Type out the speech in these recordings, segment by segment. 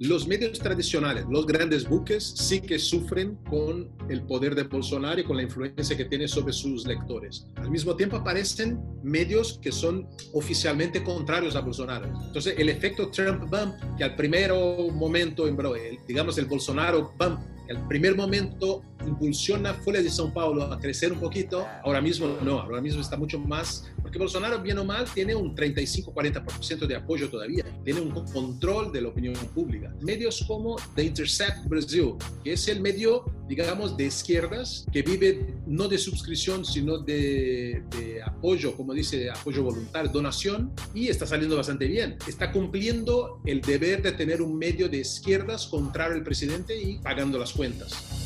Los medios tradicionales, los grandes buques, sí que sufren con el poder de Bolsonaro y con la influencia que tiene sobre sus lectores. Al mismo tiempo aparecen medios que son oficialmente contrarios a Bolsonaro. Entonces, el efecto Trump bump, que al primer momento, digamos el Bolsonaro bump, que al primer momento impulsiona Folha de São Paulo a crecer un poquito, ahora mismo no, ahora mismo está mucho más, porque Bolsonaro, bien o mal, tiene un 35-40% de apoyo todavía, tiene un control de la opinión pública. Medios como The Intercept Brazil, que es el medio, digamos, de izquierdas, que vive no de suscripción, sino de, de apoyo, como dice, apoyo voluntario, donación, y está saliendo bastante bien. Está cumpliendo el deber de tener un medio de izquierdas contrario al presidente y pagando las cuentas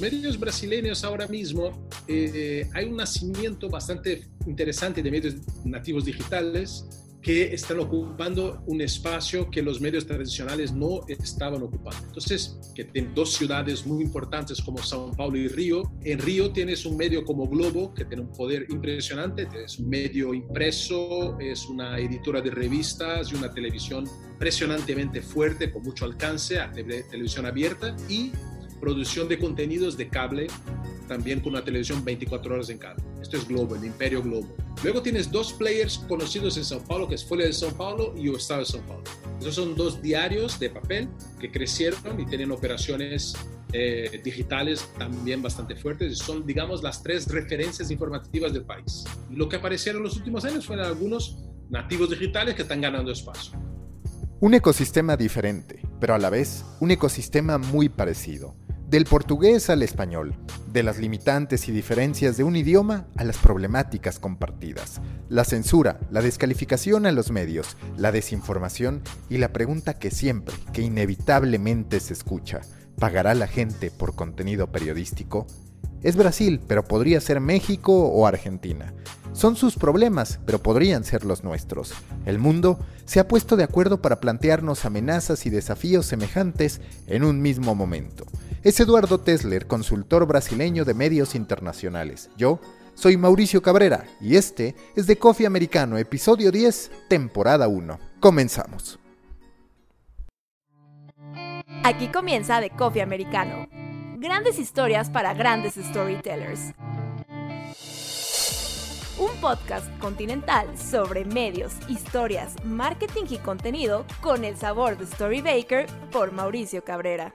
medios brasileños ahora mismo eh, hay un nacimiento bastante interesante de medios nativos digitales que están ocupando un espacio que los medios tradicionales no estaban ocupando. Entonces, que tienen dos ciudades muy importantes como São Paulo y Río. En Río tienes un medio como Globo, que tiene un poder impresionante, es un medio impreso, es una editora de revistas y una televisión impresionantemente fuerte, con mucho alcance, a televisión abierta, y producción de contenidos de cable, también con una televisión 24 horas en cable. Esto es Globo, el imperio Globo. Luego tienes dos players conocidos en São Paulo, que es Folha de São Paulo y O Estado de São Paulo. Esos son dos diarios de papel que crecieron y tienen operaciones eh, digitales también bastante fuertes. Son, digamos, las tres referencias informativas del país. Y lo que aparecieron en los últimos años fueron algunos nativos digitales que están ganando espacio. Un ecosistema diferente, pero a la vez un ecosistema muy parecido del portugués al español, de las limitantes y diferencias de un idioma a las problemáticas compartidas, la censura, la descalificación a los medios, la desinformación y la pregunta que siempre, que inevitablemente se escucha, ¿pagará la gente por contenido periodístico? Es Brasil, pero podría ser México o Argentina. Son sus problemas, pero podrían ser los nuestros. El mundo se ha puesto de acuerdo para plantearnos amenazas y desafíos semejantes en un mismo momento es Eduardo Tesler, consultor brasileño de medios internacionales. Yo soy Mauricio Cabrera y este es de Coffee Americano, episodio 10, temporada 1. Comenzamos. Aquí comienza The Coffee Americano. Grandes historias para grandes storytellers. Un podcast continental sobre medios, historias, marketing y contenido con el sabor de Storybaker por Mauricio Cabrera.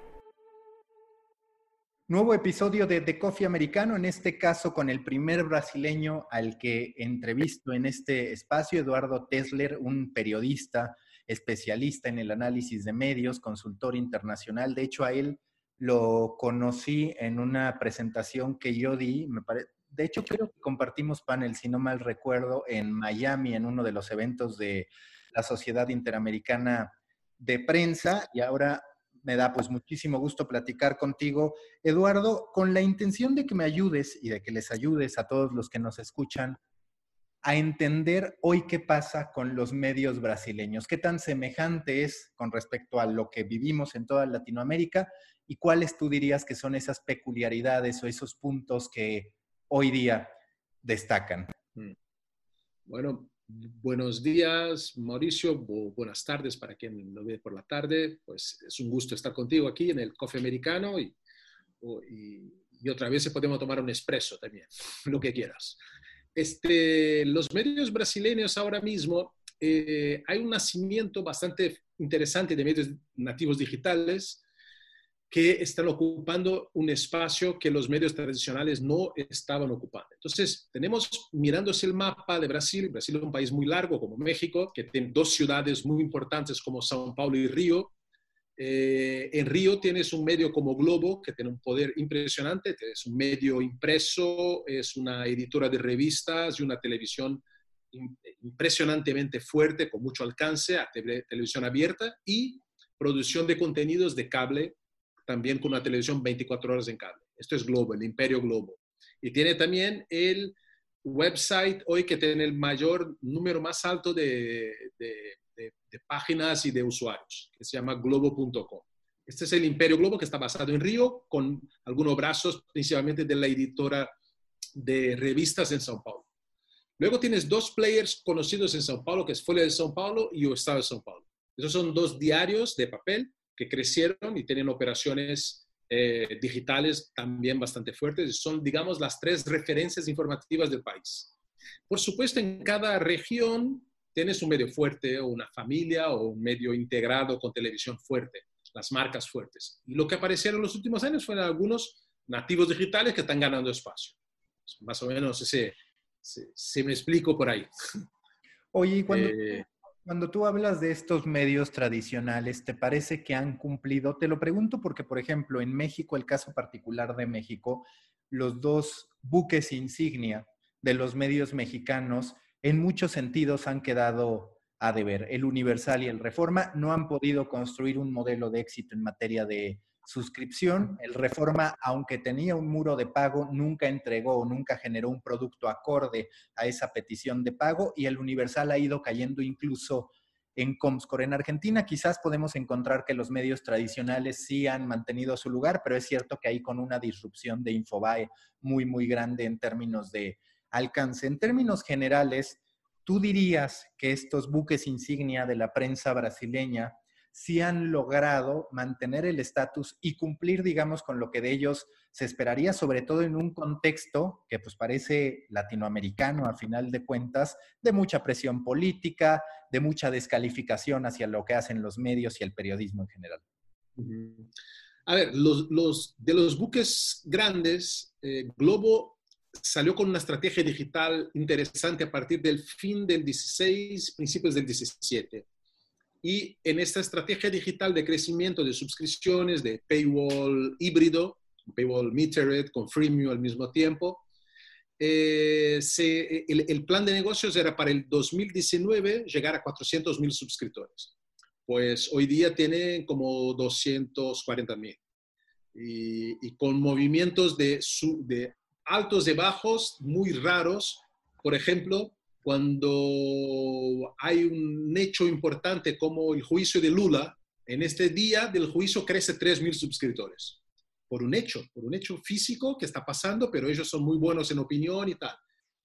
Nuevo episodio de The Coffee Americano, en este caso con el primer brasileño al que entrevisto en este espacio, Eduardo Tesler, un periodista especialista en el análisis de medios, consultor internacional. De hecho, a él lo conocí en una presentación que yo di, me de hecho creo que compartimos panel, si no mal recuerdo, en Miami, en uno de los eventos de la Sociedad Interamericana de Prensa, y ahora me da pues muchísimo gusto platicar contigo, Eduardo, con la intención de que me ayudes y de que les ayudes a todos los que nos escuchan a entender hoy qué pasa con los medios brasileños, qué tan semejante es con respecto a lo que vivimos en toda Latinoamérica y cuáles tú dirías que son esas peculiaridades o esos puntos que hoy día destacan. Mm. Bueno, Buenos días, Mauricio. buenas tardes para quien lo ve por la tarde. Pues es un gusto estar contigo aquí en el Coffee Americano y, otra vez podemos tomar un espresso también, lo que quieras. Este, los medios brasileños ahora mismo eh, hay un nacimiento bastante interesante de medios nativos digitales que están ocupando un espacio que los medios tradicionales no estaban ocupando. Entonces, tenemos, mirándose el mapa de Brasil, Brasil es un país muy largo como México, que tiene dos ciudades muy importantes como São Paulo y Río. Eh, en Río tienes un medio como Globo, que tiene un poder impresionante, es un medio impreso, es una editora de revistas y una televisión impresionantemente fuerte, con mucho alcance, a televisión abierta y producción de contenidos de cable también con una televisión 24 horas en cable. Esto es Globo, el imperio Globo. Y tiene también el website hoy que tiene el mayor número más alto de, páginas y de usuarios, que se llama globo.com. Este es el imperio Globo que está basado en Río, con algunos brazos principalmente de la editora de revistas en São Paulo. Luego tienes dos players conocidos en São Paulo, que es Folha de São Paulo y O Estado de São Paulo. Esos son dos diarios de papel que crecieron y tienen operaciones eh, digitales también bastante fuertes. Son, digamos, las tres referencias informativas del país. Por supuesto, en cada región tienes un medio fuerte o una familia o un medio integrado con televisión fuerte, las marcas fuertes. Y lo que aparecieron en los últimos años fueron algunos nativos digitales que están ganando espacio. Más o menos ese, se, me explico por ahí. Oye, cuando, eh, cuando tú hablas de estos medios tradicionales, ¿te parece que han cumplido? Te lo pregunto porque, por ejemplo, en México, el caso particular de México, los dos buques insignia de los medios mexicanos en muchos sentidos han quedado a deber. El Universal y el Reforma no han podido construir un modelo de éxito en materia de suscripción. El Reforma, aunque tenía un muro de pago, nunca entregó o nunca generó un producto acorde a esa petición de pago y el Universal ha ido cayendo incluso en Comscore. En Argentina quizás podemos encontrar que los medios tradicionales sí han mantenido su lugar, pero es cierto que hay con una disrupción de Infobae muy, muy grande en términos de alcance. En términos generales, ¿tú dirías que estos buques insignia de la prensa brasileña sí han logrado mantener el estatus y cumplir, digamos, con lo que de ellos se esperaría, sobre todo en un contexto que pues parece latinoamericano a final de cuentas, de mucha presión política, de mucha descalificación hacia lo que hacen los medios y el periodismo en general. A ver, los, de los buques grandes, eh, Globo salió con una estrategia digital interesante a partir del fin del 16, principios del 17 y en esta estrategia digital de crecimiento de suscripciones, de paywall híbrido, paywall metered con freemium al mismo tiempo, eh, el, plan de negocios era para el 2019 llegar a 400 mil suscriptores. Pues hoy día tiene como 240 mil. Y, con movimientos de, de altos y bajos muy raros. Por ejemplo, cuando hay un hecho importante como el juicio de Lula, en este día del juicio crece 3.000 suscriptores. Por un hecho, por un hecho físico que está pasando, pero ellos son muy buenos en opinión y tal.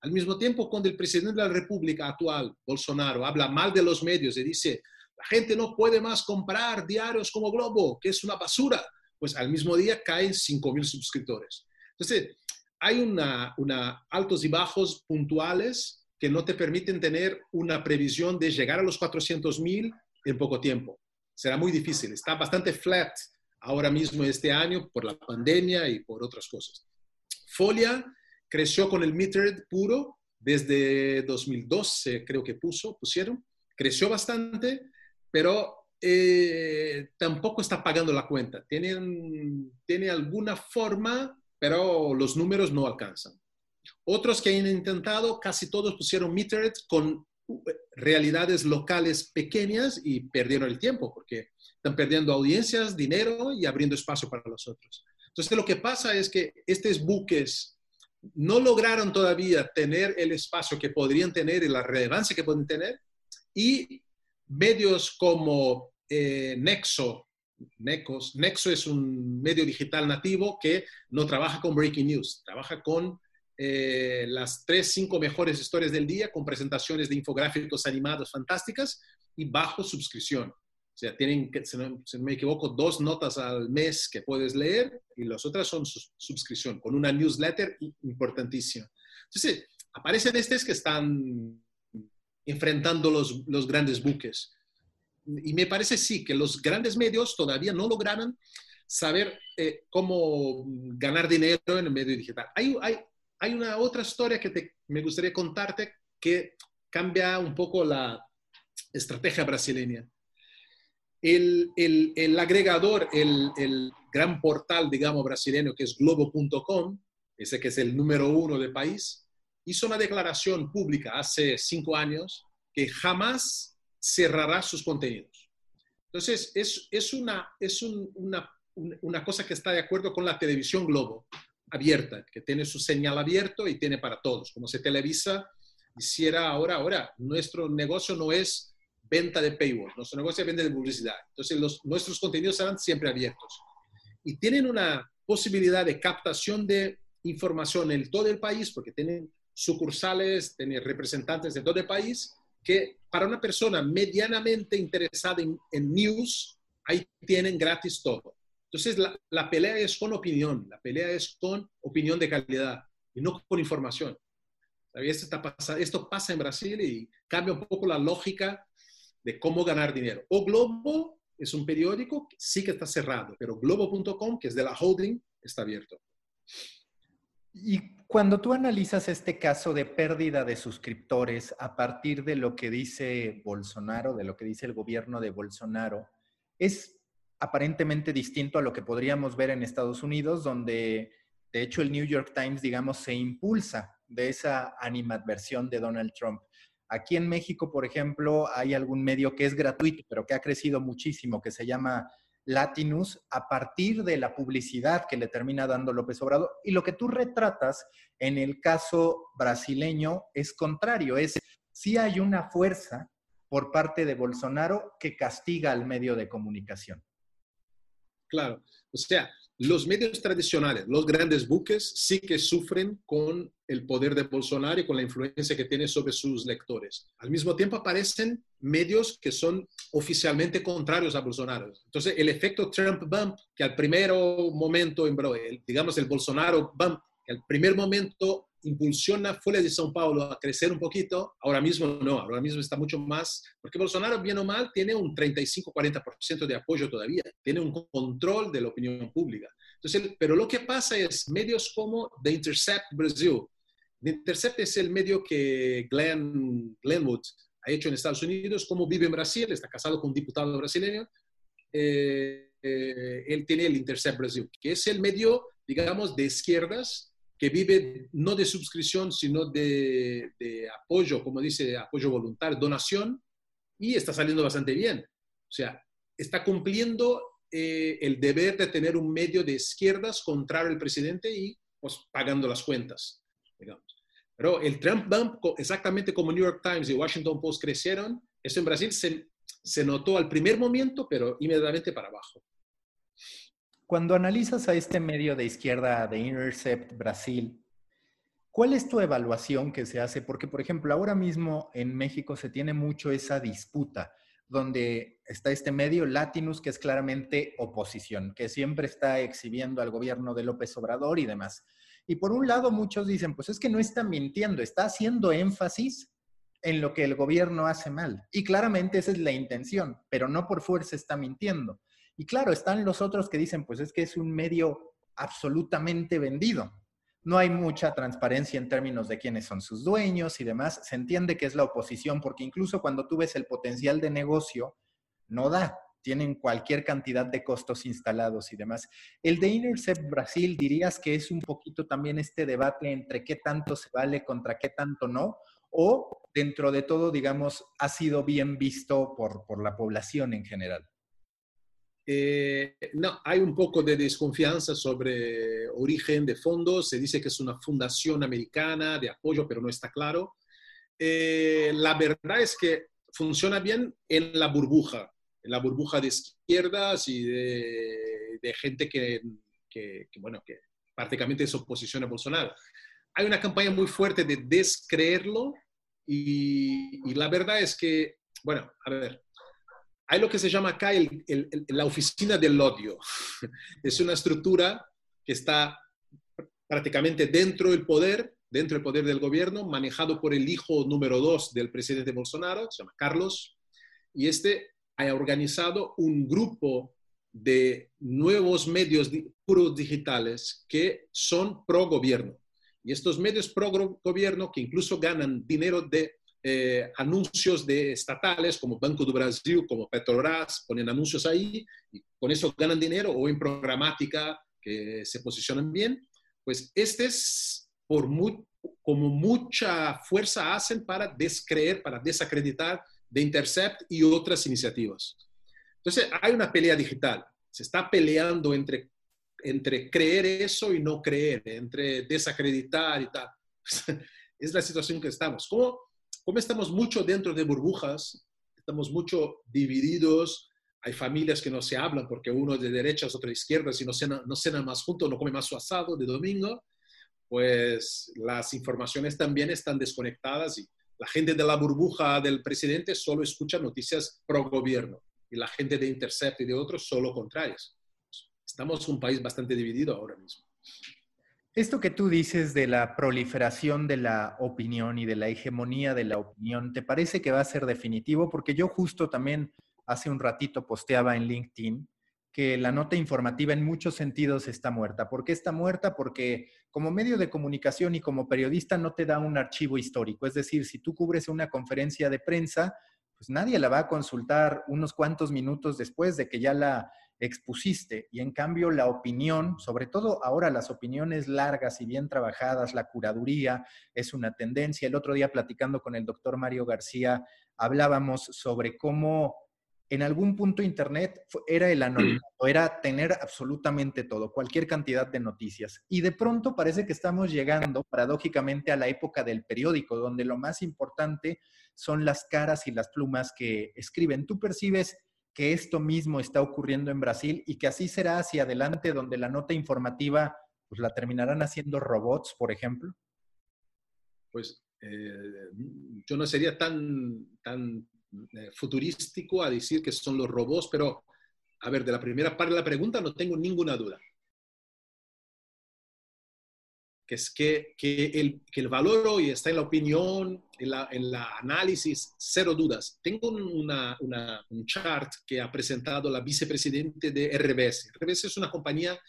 Al mismo tiempo, cuando el presidente de la República actual, Bolsonaro, habla mal de los medios y dice, la gente no puede más comprar diarios como Globo, que es una basura, pues al mismo día caen 5.000 suscriptores. Entonces, hay una, una altos y bajos puntuales que no te permiten tener una previsión de llegar a los 400 mil en poco tiempo. Será muy difícil. Está bastante flat ahora mismo este año por la pandemia y por otras cosas. Folia creció con el metered puro desde 2012, creo que puso, pusieron. Creció bastante, pero eh, tampoco está pagando la cuenta. Tiene, tiene alguna forma, pero los números no alcanzan. Otros que han intentado, casi todos pusieron metered con uh, realidades locales pequeñas y perdieron el tiempo porque están perdiendo audiencias, dinero y abriendo espacio para los otros. Entonces lo que pasa es que estos buques no lograron todavía tener el espacio que podrían tener y la relevancia que pueden tener y medios como eh, Nexo, Nexo es un medio digital nativo que no trabaja con breaking news, trabaja con eh, las tres, cinco mejores historias del día con presentaciones de infográficos animados fantásticas y bajo suscripción. O sea, tienen, si no, me equivoco, dos notas al mes que puedes leer y las otras son suscripción, con una newsletter importantísima. Entonces, aparecen estos que están enfrentando los, los grandes buques. Y me parece sí que los grandes medios todavía no lograron saber eh, cómo ganar dinero en el medio digital. Hay, hay, hay una otra historia que me gustaría contarte que cambia un poco la estrategia brasileña. El, agregador, el, gran portal, digamos, brasileño, que es globo.com, ese que es el número uno del país, hizo una declaración pública hace cinco años que jamás cerrará sus contenidos. Entonces, es, una, es una, una cosa que está de acuerdo con la televisión Globo abierta, que tiene su señal abierto y tiene para todos. Como se Televisa hiciera ahora, ahora, nuestro negocio no es venta de paywall, nuestro negocio es venta de publicidad. Entonces, los, nuestros contenidos serán siempre abiertos. Y tienen una posibilidad de captación de información en todo el país, porque tienen sucursales, tienen representantes de todo el país, que para una persona medianamente interesada en, en news, ahí tienen gratis todo. Entonces, la, pelea es con opinión, la pelea es con opinión de calidad y no con información. Esto, está esto pasa en Brasil y cambia un poco la lógica de cómo ganar dinero. O Globo es un periódico, que sí que está cerrado, pero globo.com, que es de la holding, está abierto. Y cuando tú analizas este caso de pérdida de suscriptores a partir de lo que dice Bolsonaro, de lo que dice el gobierno de Bolsonaro, es aparentemente distinto a lo que podríamos ver en Estados Unidos, donde de hecho el New York Times, digamos, se impulsa de esa animadversión de Donald Trump. Aquí en México, por ejemplo, hay algún medio que es gratuito, pero que ha crecido muchísimo, que se llama Latinus, a partir de la publicidad que le termina dando López Obrador. Y lo que tú retratas en el caso brasileño es contrario, es si hay una fuerza por parte de Bolsonaro que castiga al medio de comunicación. Claro, o sea, los medios tradicionales, los grandes buques, sí que sufren con el poder de Bolsonaro y con la influencia que tiene sobre sus lectores. Al mismo tiempo aparecen medios que son oficialmente contrarios a Bolsonaro. Entonces, el efecto Trump bump, que al primer momento, digamos el Bolsonaro bump, que al primer momento impulsiona Folha de São Paulo a crecer un poquito, ahora mismo no, ahora mismo está mucho más, porque Bolsonaro, bien o mal, tiene un 35-40% de apoyo todavía, tiene un control de la opinión pública. Entonces, pero lo que pasa es medios como The Intercept Brasil. The Intercept es el medio que Glenn, Glenwood ha hecho en Estados Unidos, como vive en Brasil, está casado con un diputado brasileño. Eh, eh, él tiene el Intercept Brasil, que es el medio, digamos, de izquierdas que vive no de suscripción, sino de, apoyo, como dice, apoyo voluntario, donación, y está saliendo bastante bien. O sea, está cumpliendo eh, el deber de tener un medio de izquierdas contrario al presidente y pues, pagando las cuentas, digamos. Pero el Trump bump, exactamente como New York Times y Washington Post crecieron, eso en Brasil se, se notó al primer momento, pero inmediatamente para abajo. Cuando analizas a este medio de izquierda de Intercept Brasil, ¿cuál es tu evaluación que se hace? Porque, por ejemplo, ahora mismo en México se tiene mucho esa disputa, donde está este medio Latinus, que es claramente oposición, que siempre está exhibiendo al gobierno de López Obrador y demás. Y por un lado, muchos dicen, pues es que no está mintiendo, está haciendo énfasis en lo que el gobierno hace mal. Y claramente esa es la intención, pero no por fuerza está mintiendo. Y claro, están los otros que dicen, pues es que es un medio absolutamente vendido. No hay mucha transparencia en términos de quiénes son sus dueños y demás. Se entiende que es la oposición, porque incluso cuando tú ves el potencial de negocio, no da. Tienen cualquier cantidad de costos instalados y demás. El de Intercept Brasil, dirías que es un poquito también este debate entre qué tanto se vale contra qué tanto no, o dentro de todo, digamos, ha sido bien visto por, por la población en general. Eh, no, hay un poco de desconfianza sobre origen de fondos. Se dice que es una fundación americana de apoyo, pero no está claro. Eh, la verdad es que funciona bien en la burbuja, en la burbuja de izquierdas y de, gente que, bueno, que prácticamente es oposición a Bolsonaro. Hay una campaña muy fuerte de descreerlo y la verdad es que, bueno, a ver, hay lo que se llama acá la oficina del odio. Es una estructura que está prácticamente dentro del poder, dentro del poder del gobierno, manejado por el hijo número dos del presidente Bolsonaro, se llama Carlos, y este ha organizado un grupo de nuevos medios puros digitales que son pro gobierno. Y estos medios pro gobierno, que incluso ganan dinero de eh, anuncios de estatales como Banco do Brasil, como Petrobras, ponen anuncios ahí y con eso ganan dinero o en programática que se posicionan bien, pues este es por como mucha fuerza hacen para descreer, para desacreditar de Intercept y otras iniciativas. Entonces hay una pelea digital, se está peleando entre, entre creer eso y no creer, entre desacreditar y tal. es la situación que estamos. ¿Cómo, como estamos mucho dentro de burbujas, estamos mucho divididos, hay familias que no se hablan porque uno es de derechas, otro de izquierdas y no cenan, no cenan más juntos, no comen más su asado de domingo, pues las informaciones también están desconectadas y la gente de la burbuja del presidente solo escucha noticias pro gobierno. y la gente de Intercept y de otros solo contrarios. Estamos un país bastante dividido ahora mismo. Esto que tú dices de la proliferación de la opinión y de la hegemonía de la opinión, ¿te parece que va a ser definitivo? Porque yo justo también hace un ratito posteaba en LinkedIn que la nota informativa en muchos sentidos está muerta. ¿Por qué está muerta? Porque como medio de comunicación y como periodista no te da un archivo histórico. Es decir, si tú cubres una conferencia de prensa, pues nadie la va a consultar unos cuantos minutos después de que ya la expusiste. Y en cambio la opinión, sobre todo ahora las opiniones largas y bien trabajadas, la curaduría es una tendencia. El otro día platicando con el doctor Mario García, hablábamos sobre cómo en algún punto Internet era el anonimato, era tener absolutamente todo, cualquier cantidad de noticias. Y de pronto parece que estamos llegando, paradójicamente, a la época del periódico, donde lo más importante son las caras y las plumas que escriben. ¿Tú percibes que esto mismo está ocurriendo en Brasil y que así será hacia adelante, donde la nota informativa pues, la terminarán haciendo robots, por ejemplo? Pues eh, yo no sería tan, tan eh, futurístico a decir que son los robots, pero a ver, de la primera parte de la pregunta no tengo ninguna duda. Que es que, que, el, que el, valor hoy está en la opinión, en la, en la análisis, cero dudas. Tengo una, una, un chart que ha presentado la vicepresidente de RBS. RBS es una compañía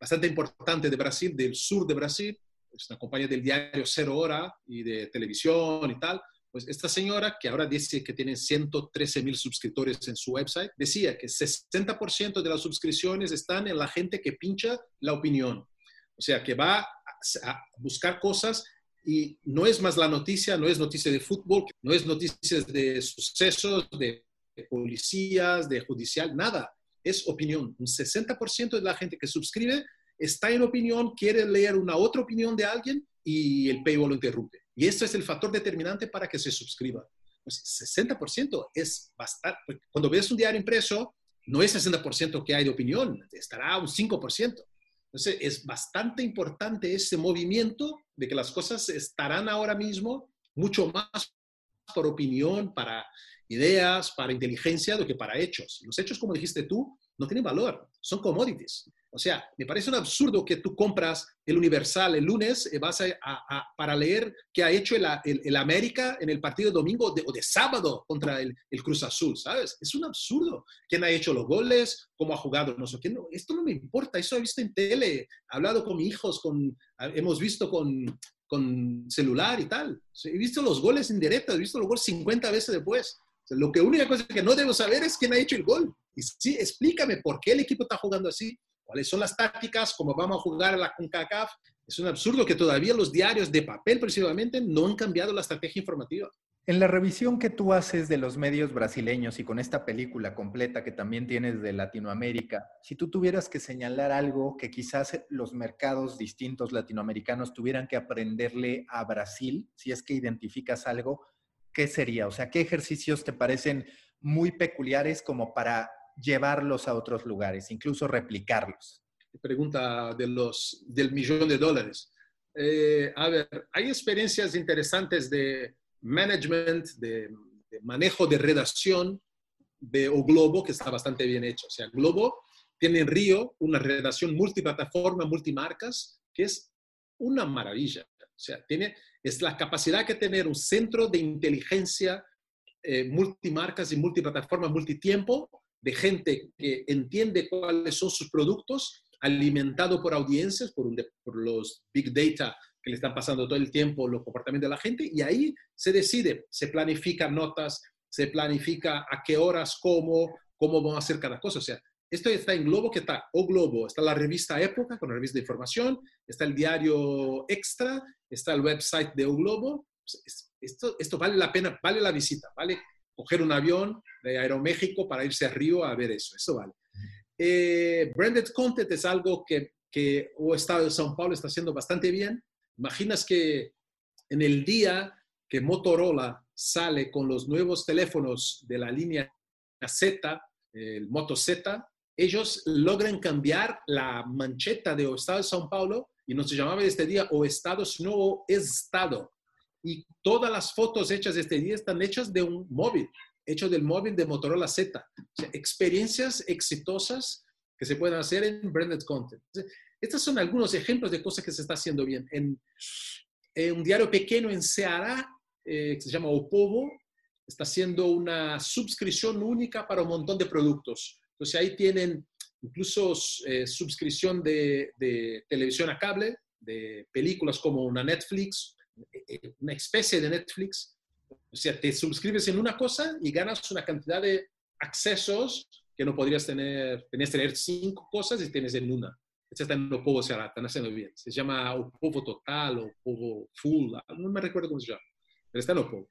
bastante importante de Brasil, del sur de Brasil. Es una compañía del diario Cero Hora y de televisión y tal pues esta señora, que ahora dice que tiene 113 mil suscriptores en su website, decía que 60% de las suscripciones están en la gente que pincha la opinión. O sea, que va a buscar cosas y no es más la noticia, no es noticia de fútbol, no es noticias de sucesos, de policías, de judicial, nada. Es opinión. Un 60% de la gente que suscribe está en opinión, quiere leer una otra opinión de alguien y el paywall lo interrumpe. Y esto es el factor determinante para que se suscriba. Pues 60% es bastante. Cuando ves un diario impreso, no es 60% que hay de opinión, estará un 5%. Entonces, es bastante importante ese movimiento de que las cosas estarán ahora mismo mucho más por opinión, para ideas, para inteligencia, do que para hechos. Los hechos, como dijiste tú, no tienen valor, son commodities. O sea, me parece un absurdo que tú compras el Universal el lunes y vas a, para leer qué ha hecho el, el, América en el partido de domingo o de sábado contra el, el, Cruz Azul, ¿sabes? Es un absurdo. ¿Quién ha hecho los goles? ¿Cómo ha jugado? No sé esto no me importa. Eso he visto en tele, he hablado con mis hijos, con, hemos visto con, con celular y tal. He visto los goles en directo, he visto los goles 50 veces después. lo que única cosa que no debo saber es quién ha hecho el gol. Y sí, explícame por qué el equipo está jugando así cuáles son las tácticas, cómo vamos a jugar a la CONCACAF. Es un absurdo que todavía los diarios de papel, precisamente, no han cambiado la estrategia informativa. En la revisión que tú haces de los medios brasileños y con esta película completa que también tienes de Latinoamérica, si tú tuvieras que señalar algo que quizás los mercados distintos latinoamericanos tuvieran que aprenderle a Brasil, si es que identificas algo, ¿qué sería? O sea, ¿qué ejercicios te parecen muy peculiares como para llevarlos a otros lugares, incluso replicarlos? Pregunta de los, del millón de dólares. Eh, a ver, hay experiencias interesantes de management, de, manejo de redacción de O Globo, que está bastante bien hecho. O sea, Globo tiene en Río una redacción multiplataforma, multimarcas, que es una maravilla. O sea, tiene, es la capacidad que tener un centro de inteligencia eh, multimarcas y multiplataformas, multitiempo, de gente que entiende cuáles son sus productos, alimentado por audiencias, por, los big data que le están pasando todo el tiempo, los comportamientos de la gente, y ahí se decide, se planifican notas, se planifica a qué horas, cómo, cómo vamos a hacer cada cosa. O sea, esto está en Globo, que está O Globo, está la revista Época, con la revista de información, está el diario Extra, está el website de O Globo. Pues, esto, esto vale la pena, vale la visita, vale coger un avión de Aeroméxico para irse a Río a ver eso. Eso vale. Eh, branded content es algo que, que o Estado de São Paulo está haciendo bastante bien. Imaginas que en el día que Motorola sale con los nuevos teléfonos de la línea Z, el Moto Z, ellos logran cambiar la mancheta de o Estado de São Paulo y no se llamaba este día o Estado, sino o Estado y todas las fotos hechas este día están hechas de un móvil. hecho del móvil de Motorola Z. experiencias exitosas que se pueden hacer en branded content. Estos son algunos ejemplos de cosas que se está haciendo bien. En, un diario pequeño en Ceará, eh, que se llama Opovo, está haciendo una suscripción única para un montón de productos. Entonces ahí tienen incluso eh, suscripción de, de, televisión a cable, de películas como una Netflix, eh, una especie de Netflix. O sea, te suscribes en una cosa y ganas una cantidad de accesos que no podrías tener, tenías tener cinco cosas y tienes en una. Está en Opovo Ceará, están haciendo bien. Se llama Opovo Total o Opovo Full, no me recuerdo cómo se llama, pero está en Opovo.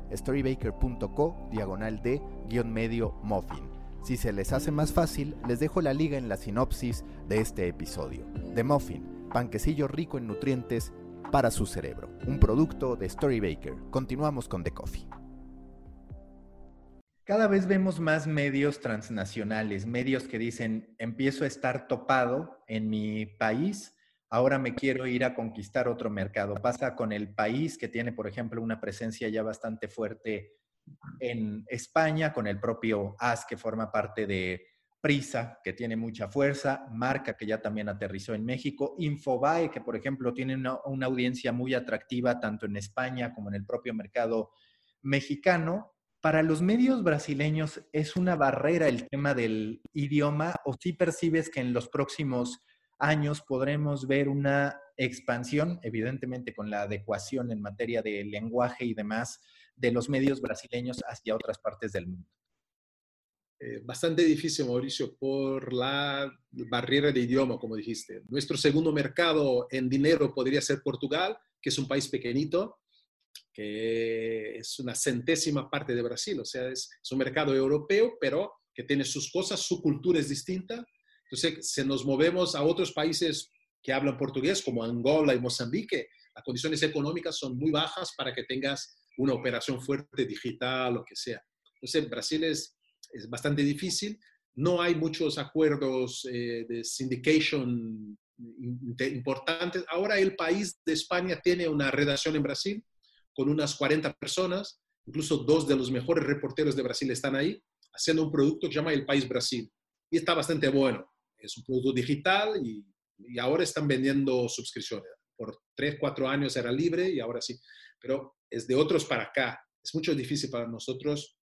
storybaker.co diagonal de guion medio muffin. Si se les hace más fácil, les dejo la liga en la sinopsis de este episodio. The Muffin, panquecillo rico en nutrientes para su cerebro. Un producto de Storybaker. Continuamos con The Coffee. Cada vez vemos más medios transnacionales, medios que dicen, empiezo a estar topado en mi país ahora me quiero ir a conquistar otro mercado. Pasa con el país que tiene, por ejemplo, una presencia ya bastante fuerte en España, con el propio AS que forma parte de Prisa, que tiene mucha fuerza, Marca, que ya también aterrizó en México, Infobae, que por ejemplo tiene una, audiencia muy atractiva tanto en España como en el propio mercado mexicano. Para los medios brasileños es una barrera el tema del idioma o si percibes que en los próximos años podremos ver una expansión, evidentemente con la adecuación en materia de lenguaje y demás, de los medios brasileños hacia otras partes del mundo? Eh, bastante difícil, Mauricio, por la barrera de idioma, como dijiste. Nuestro segundo mercado en dinero podría ser Portugal, que es un país pequeñito, que es una centésima parte de Brasil, o sea, es, es un mercado europeo, pero que tiene sus cosas, su cultura es distinta, entonces, si nos movemos a otros países que hablan portugués, como Angola y Mozambique, las condiciones económicas son muy bajas para que tengas una operación fuerte digital, lo que sea. Entonces, Brasil es, es bastante difícil. No hay muchos acuerdos eh, de syndication importantes. Ahora el país de España tiene una redacción en Brasil con unas 40 personas, incluso dos de los mejores reporteros de Brasil están ahí, haciendo un producto que se llama El País Brasil. Y está bastante bueno es un producto digital y, ahora están vendiendo suscripciones. Por tres, cuatro años era libre y ahora sí, pero es de otros para acá. Es mucho difícil para nosotros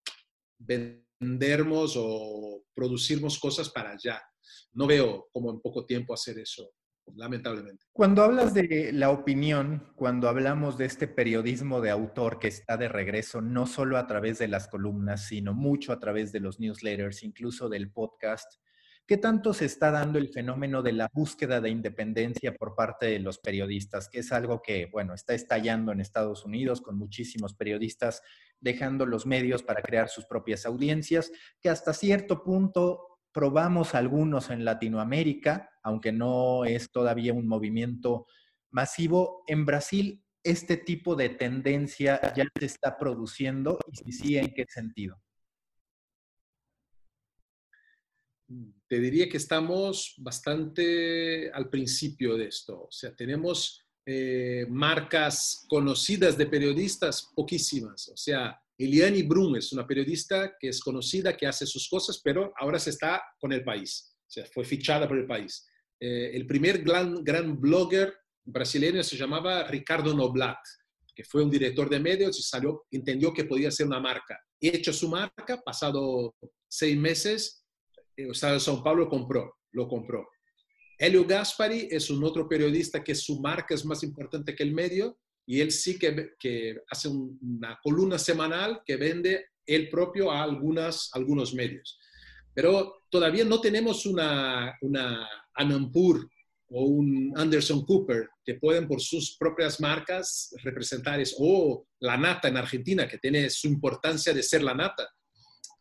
vendernos o producirnos cosas para allá. No veo como en poco tiempo hacer eso, lamentablemente. Cuando hablas de la opinión, cuando hablamos de este periodismo de autor que está de regreso, no solo a través de las columnas, sino mucho a través de los newsletters, incluso del podcast, ¿Qué tanto se está dando el fenómeno de la búsqueda de independencia por parte de los periodistas? Que es algo que, bueno, está estallando en Estados Unidos con muchísimos periodistas dejando los medios para crear sus propias audiencias, que hasta cierto punto probamos algunos en Latinoamérica, aunque no es todavía un movimiento masivo. En Brasil, este tipo de tendencia ya se está produciendo y si sí, ¿en qué sentido? Te diría que estamos bastante al principio de esto. O sea, tenemos eh, marcas conocidas de periodistas, poquísimas. O sea, Eliane Brum es una periodista que es conocida, que hace sus cosas, pero ahora se está con el país. O sea, fue fichada por el país. Eh, el primer gran, blogger brasileño se llamaba Ricardo Noblat, que fue un director de medios y salió, entendió que podía ser una marca. Hecho su marca, pasado seis meses, Estado de São Paulo compró, lo compró. Helio Gaspari es un otro periodista que su marca es más importante que el medio y él sí que, hace una columna semanal que vende él propio a algunos medios. Pero todavía no tenemos una, una Anampur o un Anderson Cooper que pueden por sus propias marcas representar eso. O la nata en Argentina, que tiene su importancia de ser la nata.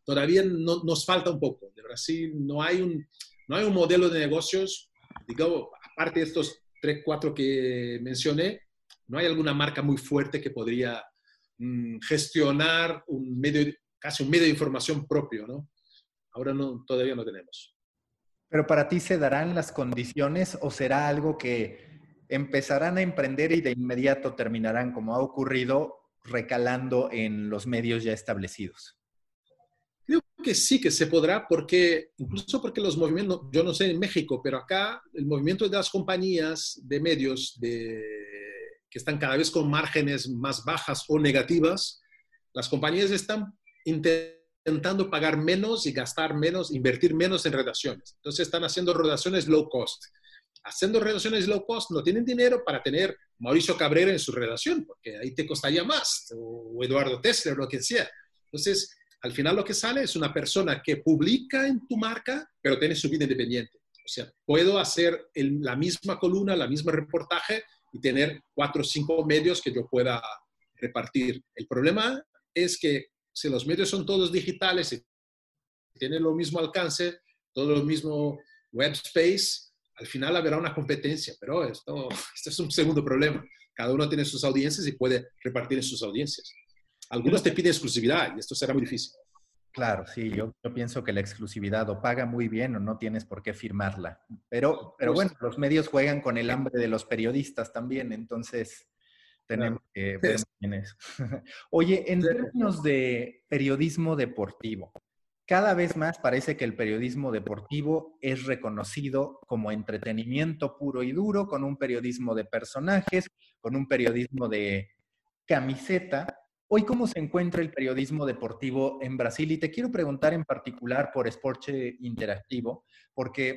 Todavía no, nos falta un poco. De Brasil no hay un, no hay un modelo de negocios, digamos, aparte de estos tres, cuatro que mencioné, no hay alguna marca muy fuerte que podría mm, gestionar un medio, casi un medio de información propio, ¿no? Ahora no, todavía no tenemos. Pero para ti se darán las condiciones o será algo que empezarán a emprender y de inmediato terminarán, como ha ocurrido, recalando en los medios ya establecidos? Creo que sí que se podrá, porque incluso porque los movimientos, yo no sé en México, pero acá el movimiento de las compañías de medios de, que están cada vez con márgenes más bajas o negativas, las compañías están intentando pagar menos y gastar menos, invertir menos en redacciones. Entonces están haciendo redacciones low cost haciendo redacciones low cost no tienen dinero para tener Mauricio Cabrera en su redacción, porque ahí te costaría más, o Eduardo Tesler, lo que sea. Entonces, al final lo que sale es una persona que publica en tu marca, pero tiene su vida independiente. O sea, puedo hacer la misma columna, la misma reportaje y tener cuatro o cinco medios que yo pueda repartir. El problema es que si los medios son todos digitales y tienen lo mismo alcance, todo lo mismo web space, al final habrá una competencia, pero esto, es un segundo problema. Cada uno tiene sus audiencias y puede repartir en sus audiencias. Algunos te piden exclusividad y esto será muy difícil. Claro, sí, yo, yo, pienso que la exclusividad o paga muy bien o no tienes por qué firmarla. Pero, pero bueno, los medios juegan con el hambre de los periodistas también, entonces tenemos que ver quién es. Oye, en términos de periodismo deportivo, cada vez más parece que el periodismo deportivo es reconocido como entretenimiento puro y duro, con un periodismo de personajes, con un periodismo de camiseta. Hoy, ¿cómo se encuentra el periodismo deportivo en Brasil? Y te quiero preguntar en particular por Esporte Interactivo, porque,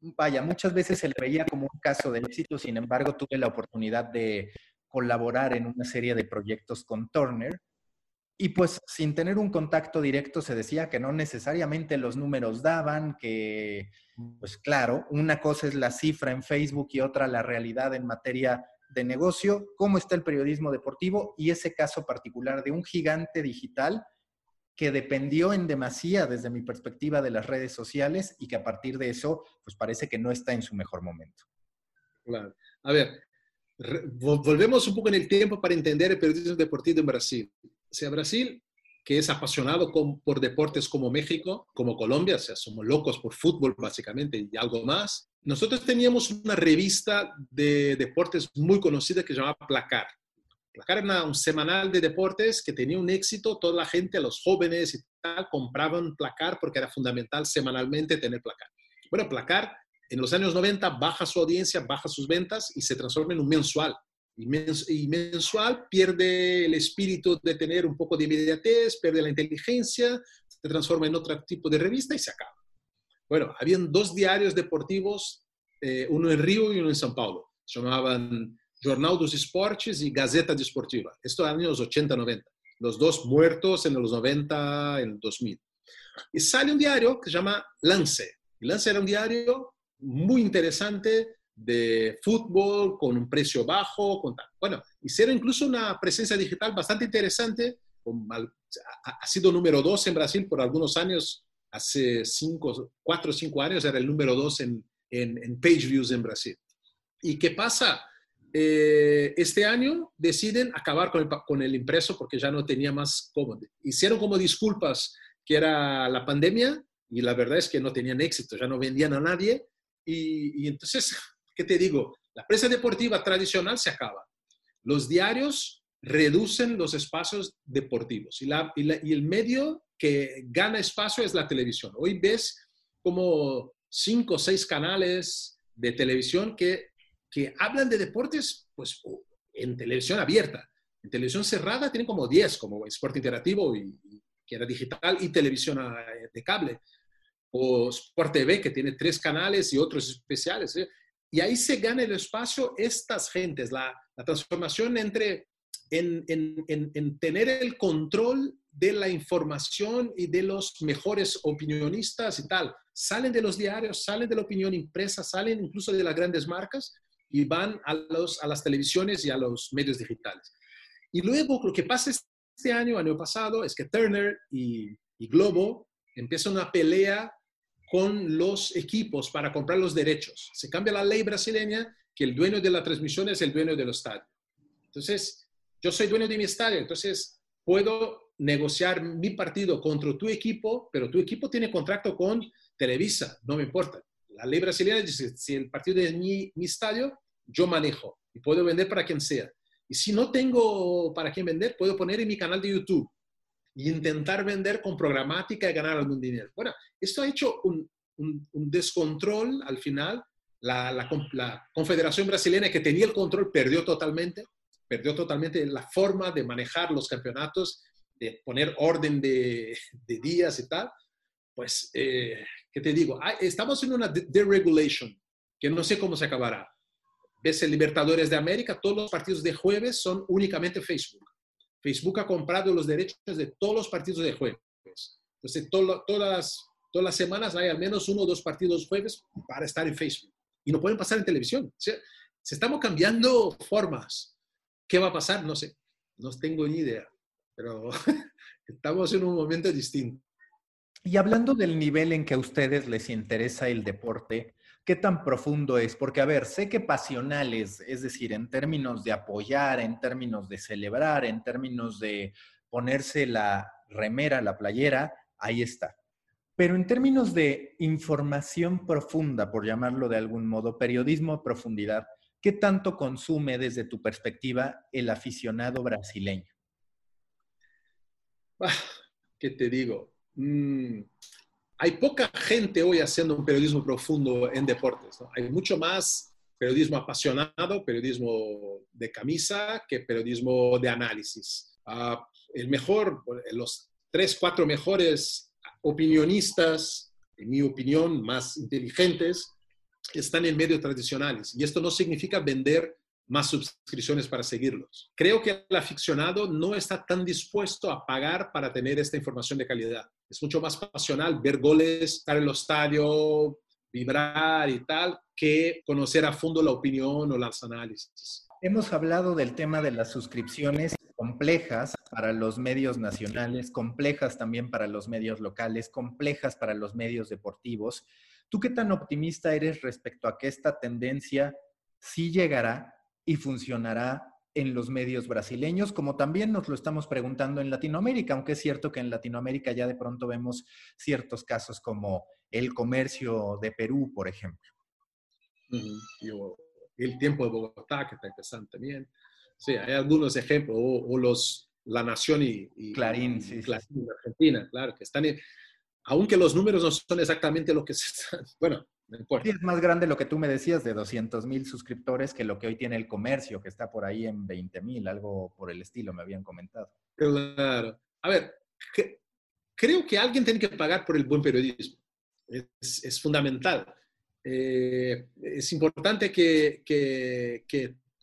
vaya, muchas veces se le veía como un caso de éxito, sin embargo, tuve la oportunidad de colaborar en una serie de proyectos con Turner y pues sin tener un contacto directo se decía que no necesariamente los números daban, que pues claro, una cosa es la cifra en Facebook y otra la realidad en materia de negocio, cómo está el periodismo deportivo y ese caso particular de un gigante digital que dependió en demasía desde mi perspectiva de las redes sociales y que a partir de eso pues parece que no está en su mejor momento. Claro. A ver, volvemos un poco en el tiempo para entender el periodismo deportivo en Brasil sea Brasil, que es apasionado por deportes como México, como Colombia, o sea, somos locos por fútbol básicamente y algo más. Nosotros teníamos una revista de deportes muy conocida que se llamaba Placar. Placar era un semanal de deportes que tenía un éxito, toda la gente, los jóvenes y tal, compraban Placar porque era fundamental semanalmente tener Placar. Bueno, Placar en los años 90 baja su audiencia, baja sus ventas y se transforma en un mensual y, mensual pierde el espíritu de tener un poco de inmediatez, pierde la inteligencia, se transforma en otro tipo de revista y se acaba. Bueno, habían dos diarios deportivos, eh, uno en Río y uno en São Paulo. Se llamaban Jornal dos Esportes y Gazeta Desportiva. Esto en los 80-90. Los dos muertos en los 90, en el 2000. Y sale un diario que se llama Lance. Y Lance era un diario muy interesante de fútbol con un precio bajo. Con Bueno, hicieron incluso una presencia digital bastante interesante. Ha sido número dos en Brasil por algunos años. Hace cinco, cuatro o cinco años era el número dos en, en, page views en Brasil. ¿Y qué pasa? Eh, este año deciden acabar con el, con el impreso porque ya no tenía más cómodo. Hicieron como disculpas que era la pandemia y la verdad es que no tenían éxito, ya no vendían a nadie. Y, y entonces ¿qué te digo? La prensa deportiva tradicional se acaba. Los diarios reducen los espacios deportivos y, la, y, el medio que gana espacio es la televisión. Hoy ves como cinco o seis canales de televisión que, que hablan de deportes pues, en televisión abierta. En televisión cerrada tienen como 10, como Sport Interactivo, y, que era digital, y televisión eh, de cable. O Sport TV, que tiene tres canales y otros especiales. ¿eh? Y ahí se gana el espacio estas gentes, la, transformación entre en, en, tener el control de la información y de los mejores opinionistas y tal. Salen de los diarios, salen de la opinión impresa, salen incluso de las grandes marcas y van a, los, a las televisiones y a los medios digitales. Y luego lo que pasa este año, año pasado, es que Turner y, y Globo empieza una pelea con los equipos para comprar los derechos. Se cambia la ley brasileña que el dueño de la transmisión es el dueño del estadio. Entonces, yo soy dueño de mi estadio, entonces puedo negociar mi partido contra tu equipo, pero tu equipo tiene contrato con Televisa, no me importa. La ley brasileña dice, si el partido es mi, estadio, yo manejo y puedo vender para quien sea. Y si no tengo para quién vender, puedo poner en mi canal de YouTube y intentar vender con programática y ganar algún dinero. Bueno, esto ha hecho un, descontrol al final. La, Confederación Brasileña que tenía el control perdió totalmente, perdió totalmente la forma de manejar los campeonatos, de poner orden de, días y tal. Pues, eh, ¿qué te digo? estamos en una deregulation que no sé cómo se acabará. Ves el Libertadores de América, todos los partidos de jueves son únicamente Facebook. Facebook ha comprado los derechos de todos los partidos de jueves. Entonces, todas las semanas hay al menos uno o dos partidos jueves para estar en Facebook. Y no pueden pasar en televisión. se estamos cambiando formas. ¿Qué va a pasar? No sé. No tengo ni idea. Pero estamos en un momento distinto. Y hablando del nivel en que a ustedes les interesa el deporte, ¿qué tan profundo es? Porque, a ver, sé que pasionales, es decir, en términos de apoyar, en términos de celebrar, en términos de ponerse la remera, la playera, ahí está. Pero en términos de información profunda, por llamarlo de algún modo, periodismo a profundidad, ¿qué tanto consume desde tu perspectiva el aficionado brasileño? Ah, ¿Qué te digo? Mm, hay poca gente hoy haciendo un periodismo profundo en deportes. Hay mucho más periodismo apasionado, periodismo de camisa, que periodismo de análisis. Uh, el mejor, los tres, cuatro mejores opinionistas, en mi opinión, más inteligentes, están en medios tradicionales. Y esto no significa vender más suscripciones para seguirlos. Creo que el aficionado no está tan dispuesto a pagar para tener esta información de calidad. Es mucho más pasional ver goles, estar en el estadio, vibrar y tal, que conocer a fondo la opinión o los análisis. Hemos hablado del tema de las suscripciones complejas para los medios nacionales, complejas también para los medios locales, complejas para los medios deportivos. ¿Tú qué tan optimista eres respecto a que esta tendencia sí llegará y funcionará en los medios brasileños, como también nos lo estamos preguntando en Latinoamérica, aunque es cierto que en Latinoamérica ya de pronto vemos ciertos casos como el comercio de Perú, por ejemplo. el tiempo de Bogotá, que está empezando también. Sí, hay algunos ejemplos, o, los, La Nación y, Clarín, sí, Clarín Argentina, claro, que están, en, aunque los números no son exactamente lo que se están, bueno, es más grande lo que tú me decías de 200 mil suscriptores que lo que hoy tiene el comercio, que está por ahí en 20 mil, algo por el estilo, me habían comentado. Claro. A ver, creo que alguien tiene que pagar por el buen periodismo. Es, fundamental. Eh, es importante que, que,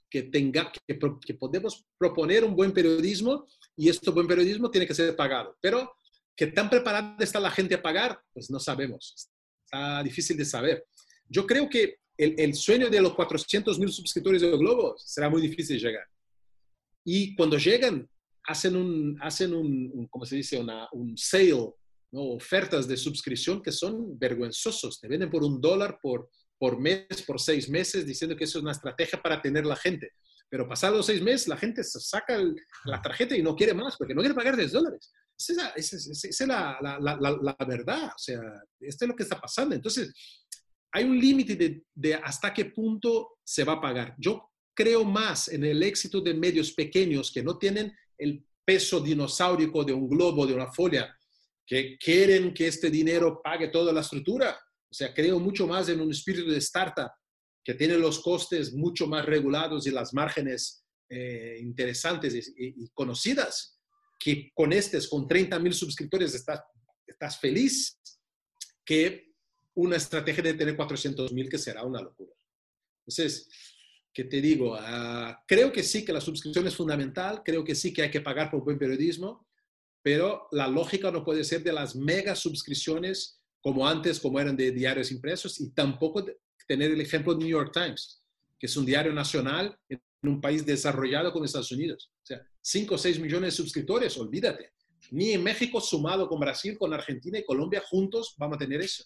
que, tenga, que, que podemos proponer un buen periodismo y este buen periodismo tiene que ser pagado. Pero ¿qué tan preparada está la gente a pagar? Pues no sabemos está difícil de saber. Yo creo que el, sueño de los 400 mil suscriptores de Globo será muy difícil llegar. Y cuando llegan, hacen un, hacen un, ¿cómo se dice? Una, un sale, ofertas de suscripción que son vergonzosos. Te venden por un dólar por, por mes, por seis meses, diciendo que eso es una estrategia para tener la gente. Pero pasados seis meses, la gente saca la tarjeta y no quiere más, porque no quiere pagar 10 dólares. Esa, es la, la, la, la, verdad, o sea, esto es lo que está pasando. Entonces, hay un límite de, de, hasta qué punto se va a pagar. Yo creo más en el éxito de medios pequeños que no tienen el peso dinosaurico de un globo, de una folia, que quieren que este dinero pague toda la estructura. O sea, creo mucho más en un espíritu de startup que tiene los costes mucho más regulados y las márgenes eh, interesantes y, conocidas, que con estos, con 30 mil suscriptores, estás, feliz, que una estrategia de tener 400 mil, que será una locura. Entonces, ¿qué te digo? Ah, creo que sí que la suscripción es fundamental, creo que sí que hay que pagar por buen periodismo, pero la lógica no puede ser de las mega suscripciones como antes, como eran de diarios impresos, y tampoco tener el ejemplo de New York Times, que es un diario nacional en un país desarrollado como Estados Unidos. O sea, 5 o 6 millones de suscriptores, olvídate. Ni en México sumado con Brasil, con Argentina y Colombia juntos vamos a tener eso.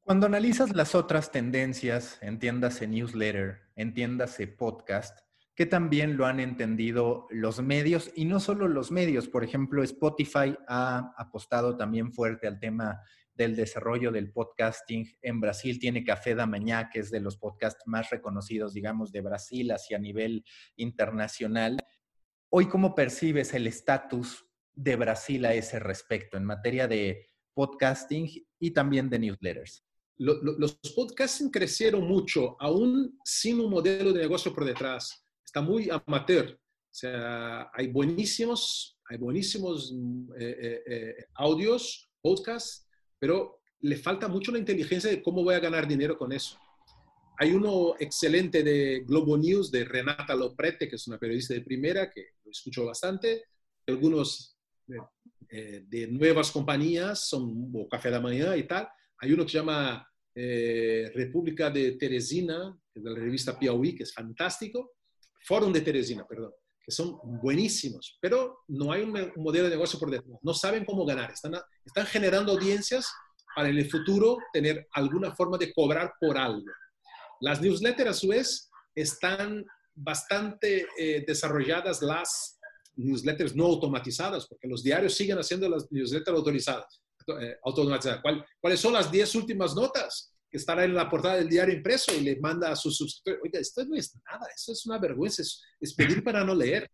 Cuando analizas las otras tendencias, entiéndase newsletter, entiéndase podcast, que también lo han entendido los medios y no solo los medios. Por ejemplo, Spotify ha apostado también fuerte al tema del desarrollo del podcasting. En Brasil tiene Café da Mañá, que es de los podcasts más reconocidos, digamos, de Brasil hacia nivel internacional. Hoy, ¿cómo percibes el estatus de Brasil a ese respecto en materia de podcasting y también de newsletters? los podcasting crecieron mucho, aún sin un modelo de negocio por detrás. Está muy amateur. O sea, hay buenísimos, hay buenísimos eh, eh, eh, audios, podcasts, pero le falta mucho la inteligencia de cómo voy a ganar dinero con eso. Hay uno excelente de Globo News, de Renata Loprete, que es una periodista de primera, que lo escucho bastante. Algunos de, nuevas compañías, son Café de la Mañana y tal. Hay uno que se llama eh, República de Teresina, de la revista Piauí, que es fantástico, Fórum de Teresina, perdón, que son buenísimos, pero no hay un, modelo de negocio por detrás, no saben cómo ganar, están, están generando audiencias para en el futuro tener alguna forma de cobrar por algo. Las newsletters, a su vez, están bastante eh, desarrolladas las newsletters no automatizadas, porque los diarios siguen haciendo las newsletters autorizadas. Eh, automatizada. ¿Cuáles son las 10 últimas notas que estará en la portada del diario impreso y le manda a sus suscriptores? Oiga, esto no es nada, esto es una vergüenza, es, pedir para no leer,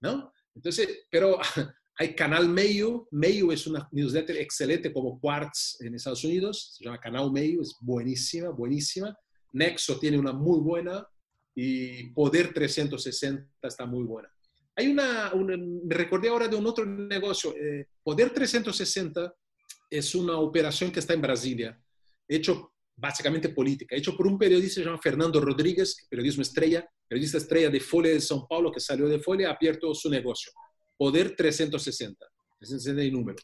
¿no? Entonces, pero hay Canal Mayo, Mayo es una newsletter excelente como Quartz en Estados Unidos, se llama Canal Mayo, es buenísima, buenísima. Nexo tiene una muy buena y Poder 360 está muy buena. Hay una, me recordé ahora de un otro negocio, eh, Poder 360 es una operación que está en Brasilia, hecho básicamente política, hecho por un periodista llamado Fernando Rodríguez, periodismo estrella, periodista estrella de Folha de São Paulo, que salió de Folha, ha abierto su negocio, Poder 360, 360 y número.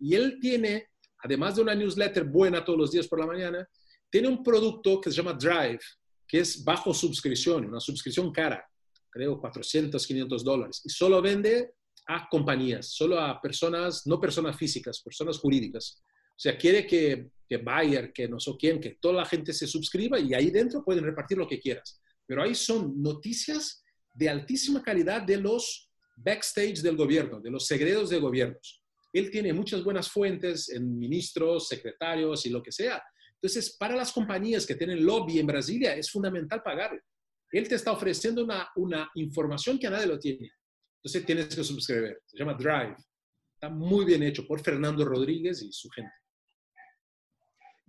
Y él tiene, además de una newsletter buena todos los días por la mañana, tiene un producto que se llama Drive, que es bajo suscripción, una suscripción cara, creo 400, 500 dólares, y solo vende a compañías, solo a personas, no personas físicas, personas jurídicas. O sea, quiere que, que Bayer, que no sé quién, que toda la gente se suscriba y ahí dentro pueden repartir lo que quieras. Pero ahí son noticias de altísima calidad de los backstage del gobierno, de los secretos de gobiernos. Él tiene muchas buenas fuentes en ministros, secretarios y lo que sea. Entonces, para las compañías que tienen lobby en Brasilia, es fundamental pagarle. Él te está ofreciendo una, una información que nadie lo tiene. Entonces tienes que suscribir. Se llama Drive. Está muy bien hecho por Fernando Rodríguez y su gente.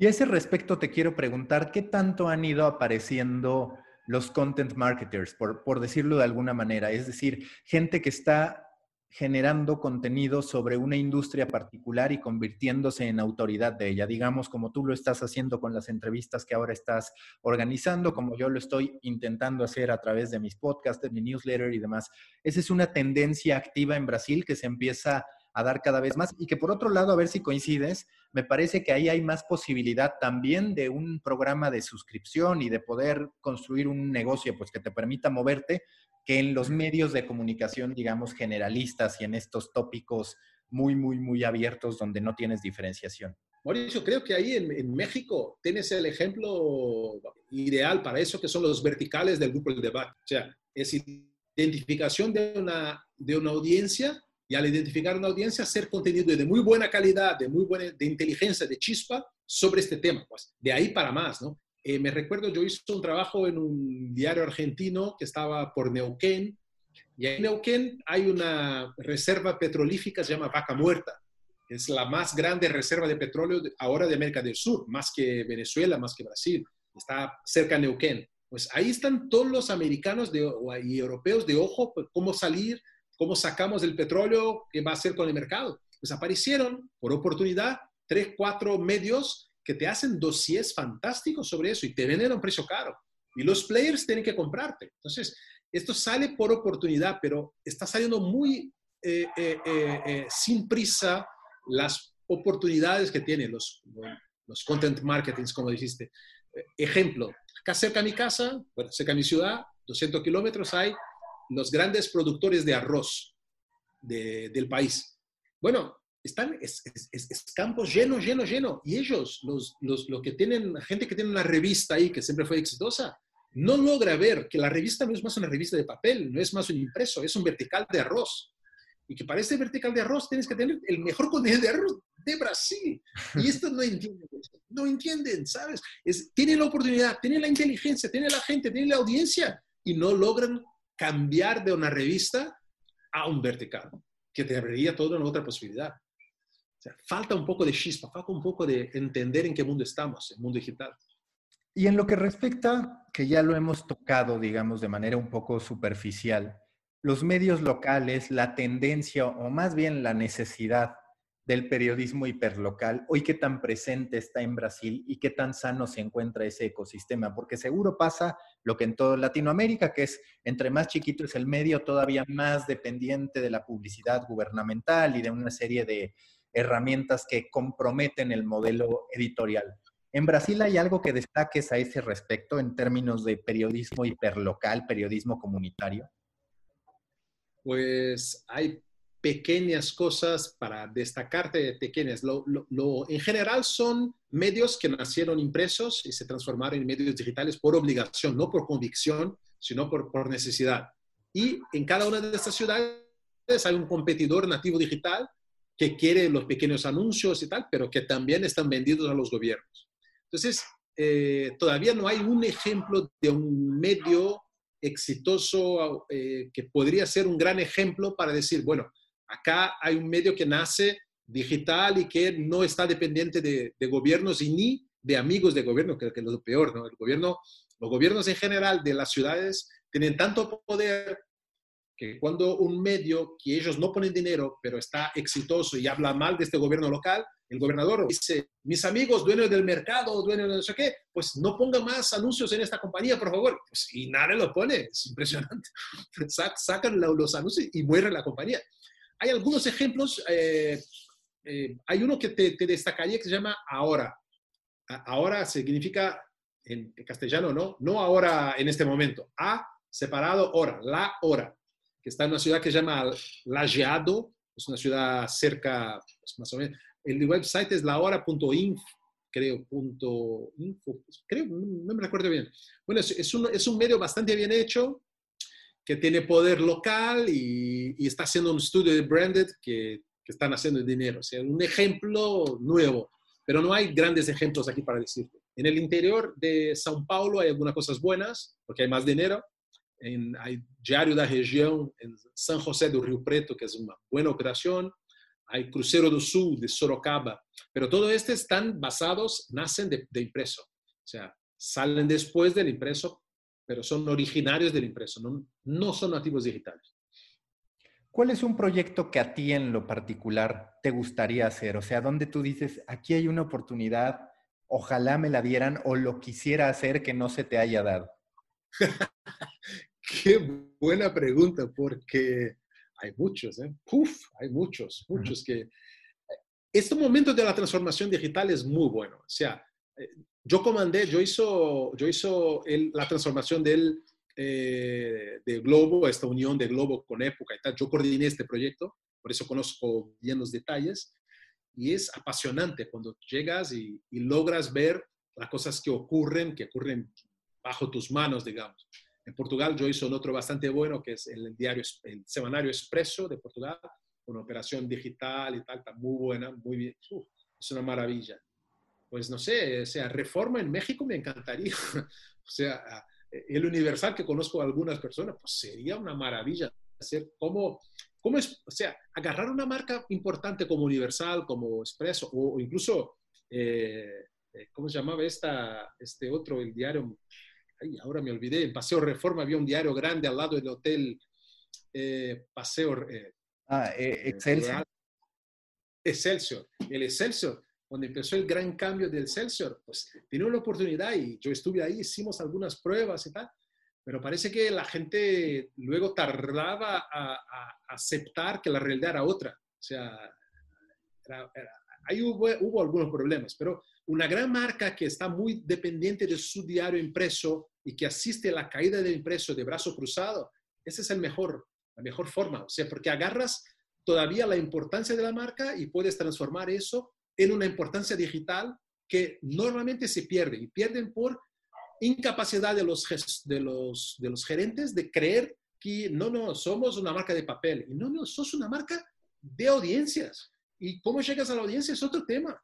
Y a ese respecto te quiero preguntar, ¿qué tanto han ido apareciendo los content marketers, por, por decirlo de alguna manera? Es decir, gente que está generando contenido sobre una industria particular y convirtiéndose en autoridad de ella, digamos, como tú lo estás haciendo con las entrevistas que ahora estás organizando, como yo lo estoy intentando hacer a través de mis podcasts, de mi newsletter y demás. Esa es una tendencia activa en Brasil que se empieza a dar cada vez más y que por otro lado, a ver si coincides, me parece que ahí hay más posibilidad también de un programa de suscripción y de poder construir un negocio pues que te permita moverte que en los medios de comunicación, digamos, generalistas y en estos tópicos muy, muy, muy abiertos donde no tienes diferenciación. Mauricio, creo que ahí en, México tienes el ejemplo ideal para eso, que son los verticales del grupo del debate. O sea, es identificación de una, de una audiencia y al identificar una audiencia, hacer contenido de muy buena calidad, de muy buena, de inteligencia, de chispa sobre este tema. Pues de ahí para más, ¿no? Eh, me recuerdo, yo hice un trabajo en un diario argentino que estaba por Neuquén, y en Neuquén hay una reserva petrolífica, se llama Vaca Muerta, que es la más grande reserva de petróleo ahora de América del Sur, más que Venezuela, más que Brasil, está cerca de Neuquén. Pues ahí están todos los americanos de, y europeos de ojo, pues, cómo salir, cómo sacamos el petróleo, qué va a hacer con el mercado. Pues aparecieron por oportunidad tres, cuatro medios que te hacen dossiers fantásticos sobre eso y te venden a un precio caro. Y los players tienen que comprarte. Entonces, esto sale por oportunidad, pero está saliendo muy eh, eh, eh, sin prisa las oportunidades que tienen los, content marketings, como dijiste. ejemplo, acá cerca de mi casa, bueno, cerca de mi ciudad, 200 kilómetros, hay los grandes productores de arroz. del país. Bueno, están, es, es, campos llenos, llenos, llenos. Y ellos, los, los, los, que tienen, gente que tiene una revista ahí que siempre fue exitosa, no logra ver que la revista no es más una revista de papel, no es más un impreso, es un vertical de arroz. Y que para ese vertical de arroz tienes que tener el mejor contenido de arroz de Brasil. Y esto no entienden, no entienden, ¿sabes? Es, tienen la oportunidad, tienen la inteligencia, tienen la gente, tienen la audiencia y no logran cambiar de una revista a un vertical, que te abriría toda una otra posibilidad. Falta un poco de chispa, falta un poco de entender en qué mundo estamos, el mundo digital. Y en lo que respecta, que ya lo hemos tocado, digamos, de manera un poco superficial, los medios locales, la tendencia o más bien la necesidad del periodismo hiperlocal, hoy qué tan presente está en Brasil y qué tan sano se encuentra ese ecosistema, porque seguro pasa lo que en toda Latinoamérica, que es entre más chiquito es el medio, todavía más dependiente de la publicidad gubernamental y de una serie de herramientas que comprometen el modelo editorial. ¿En Brasil hay algo que destaques a ese respecto en términos de periodismo hiperlocal, periodismo comunitario? Pues hay pequeñas cosas para destacarte, pequeñas. Lo, en general son medios que nacieron impresos y se transformaron en medios digitales por obligación, no por convicción, sino por, por necesidad. Y en cada una de estas ciudades hay un competidor nativo digital que quiere los pequeños anuncios y tal, pero que también están vendidos a los gobiernos. Entonces, eh, todavía no hay un ejemplo de un medio exitoso eh, que podría ser un gran ejemplo para decir, bueno, acá hay un medio que nace digital y que no está dependiente de, gobiernos y ni de amigos de gobierno, que, es lo peor, ¿no? El gobierno, los gobiernos en general de las ciudades tienen tanto poder que cuando un medio que ellos no ponen dinero, pero está exitoso y habla mal de este gobierno local, el gobernador dice, mis amigos, dueños del mercado, dueños de no sé qué, pues no ponga más anuncios en esta compañía, por favor. Pues, y nadie lo pone, es impresionante. sacan los anuncios y muere la compañía. Hay algunos ejemplos, eh, eh, hay uno que te, te, destacaría que se llama ahora. Ahora significa en castellano, ¿no? No ahora en este momento. A separado hora, la hora, que está en una ciudad que se llama Lajeado, es una ciudad cerca, pues, más o menos, el website es lahora.info, creo, punto info, creo, no me recuerdo bien. Bueno, es, un, es un medio bastante bien hecho, que tiene poder local y, está haciendo un estudio de branded que, que, están haciendo dinero. O sea, un ejemplo nuevo, pero no hay grandes ejemplos aquí para decirte. En el interior de São Paulo hay algunas cosas buenas, porque hay más dinero. En, hay Diario da Região en San José do Rio Preto, que es una buena operación hay Crucero do Sul de Sorocaba, pero todo este están basados, nacen de, impreso, o sea, salen después del impreso, pero son originarios del impreso, no, no son nativos digitales. ¿Cuál es un proyecto que a ti en lo particular te gustaría hacer? O sea, ¿dónde tú dices, aquí hay una oportunidad, ojalá me la dieran o lo quisiera hacer que no se te haya dado? Qué buena pregunta, porque hay muchos, ¿eh? Uf, hay muchos, muchos que... Este momento de la transformación digital es muy bueno. O sea, eh, yo comandé, yo hizo, yo hizo la transformación del, eh, de Globo, esta unión de Globo con Época y tal. Yo coordiné este proyecto, por eso conozco bien los detalles. Y es apasionante cuando llegas y, y logras ver las cosas que ocurren, que ocurren bajo tus manos, digamos. En Portugal yo hice un otro bastante bueno, que es el diario, el semanario Expreso de Portugal, una operación digital y tal, está muy buena, muy bien. es una maravilla. Pues no sé, o sea, reforma en México me encantaría. o sea, el Universal que conozco a algunas personas, pues sería una maravilla hacer como, cómo es, o sea, agarrar una marca importante como Universal, como Expreso, o, incluso, eh, eh, ¿cómo se llamaba esta, este otro, el diario ahora me olvidé, en Paseo Reforma había un diario grande al lado del hotel eh, Paseo... Eh, ah, Excelsior. Excelsior. El Excelsior, cuando empezó el gran cambio del Excelsior, pues tenía una oportunidad y yo estuve ahí, hicimos algunas pruebas y tal, pero parece que la gente luego tardaba a, aceptar que la realidad era otra. O sea, ahí hubo, hubo, algunos problemas, pero una gran marca que está muy dependiente de su diario impreso y que asiste a la caída del impreso de brazo cruzado, esa es el mejor, la mejor forma. O sea, porque agarras todavía la importancia de la marca y puedes transformar eso en una importancia digital que normalmente se pierde y pierden por incapacidad de los, de los, de los gerentes de creer que no, no, somos una marca de papel. Y no, no, sos una marca de audiencias. Y cómo llegas a la audiencia es otro tema.